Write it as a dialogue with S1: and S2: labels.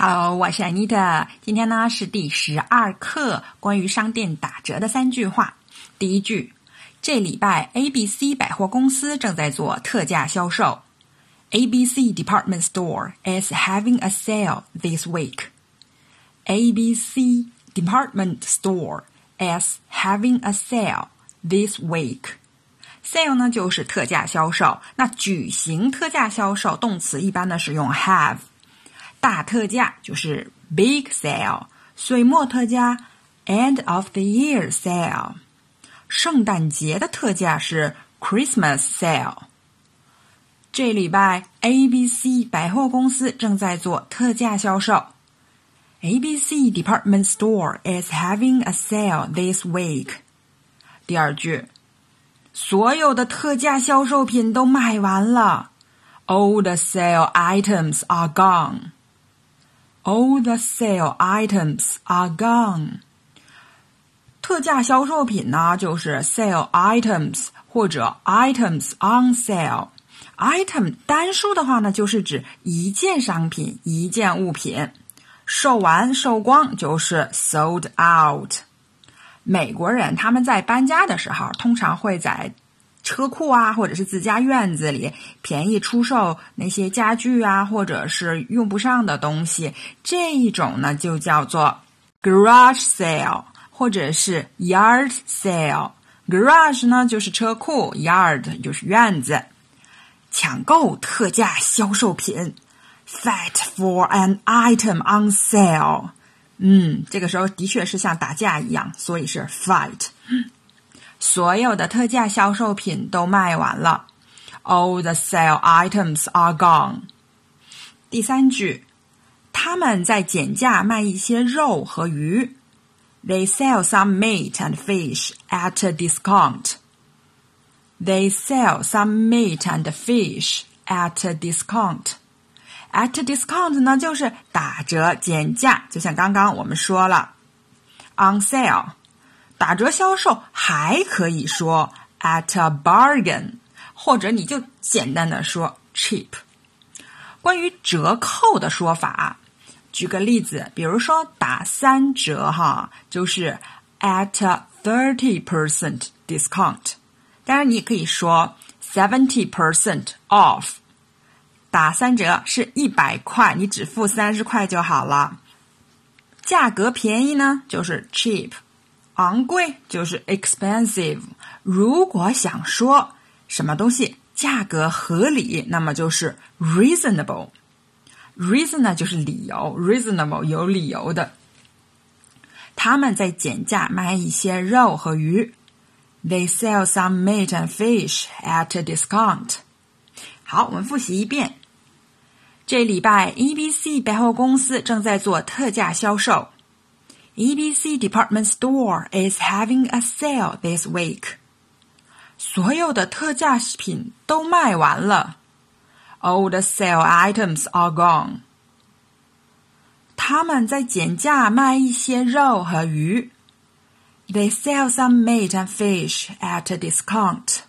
S1: Hello，我是 Anita。今天呢是第十二课，关于商店打折的三句话。第一句，这礼拜 ABC 百货公司正在做特价销售。ABC department store is having a sale this week. ABC department store is having a sale this week. Sale 呢就是特价销售，那举行特价销售动词一般呢是用 have。大特价就是 big sale，岁末特价 end of the year sale，圣诞节的特价是 Christmas sale。这礼拜 ABC 百货公司正在做特价销售。ABC department store is having a sale this week。第二句，所有的特价销售品都卖完了。All the sale items are gone。 All the sale items are gone。特价销售品呢，就是 sale items 或者 items on sale。item 单数的话呢，就是指一件商品、一件物品。售完、售光就是 sold out。美国人他们在搬家的时候，通常会在车库啊，或者是自家院子里便宜出售那些家具啊，或者是用不上的东西，这一种呢就叫做 garage sale，或者是 yard sale。garage 呢就是车库，yard 就是院子。抢购特价销售品，fight for an item on sale。嗯，这个时候的确是像打架一样，所以是 fight。所有的特价销售品都卖完了，All the sale items are gone。第三句，他们在减价卖一些肉和鱼，They sell some meat and fish at a discount。They sell some meat and fish at a discount。At a discount 呢，就是打折减价，就像刚刚我们说了，on sale。打折销售还可以说 at a bargain，或者你就简单的说 cheap。关于折扣的说法，举个例子，比如说打三折哈，就是 at thirty percent discount。当然，你也可以说 seventy percent off。打三折是一百块，你只付三十块就好了。价格便宜呢，就是 cheap。昂贵就是 expensive。如果想说什么东西价格合理，那么就是 reasonable。reason 呢就是理由，reasonable 有理由的。他们在减价卖一些肉和鱼。They sell some meat and fish at a discount。好，我们复习一遍。这礼拜 EBC 百货公司正在做特价销售。EBC department store is having a sale this week. 所有的特价品都卖完了。All the sale items are gone. 他们在减价卖一些肉和鱼。They sell some meat and fish at a discount.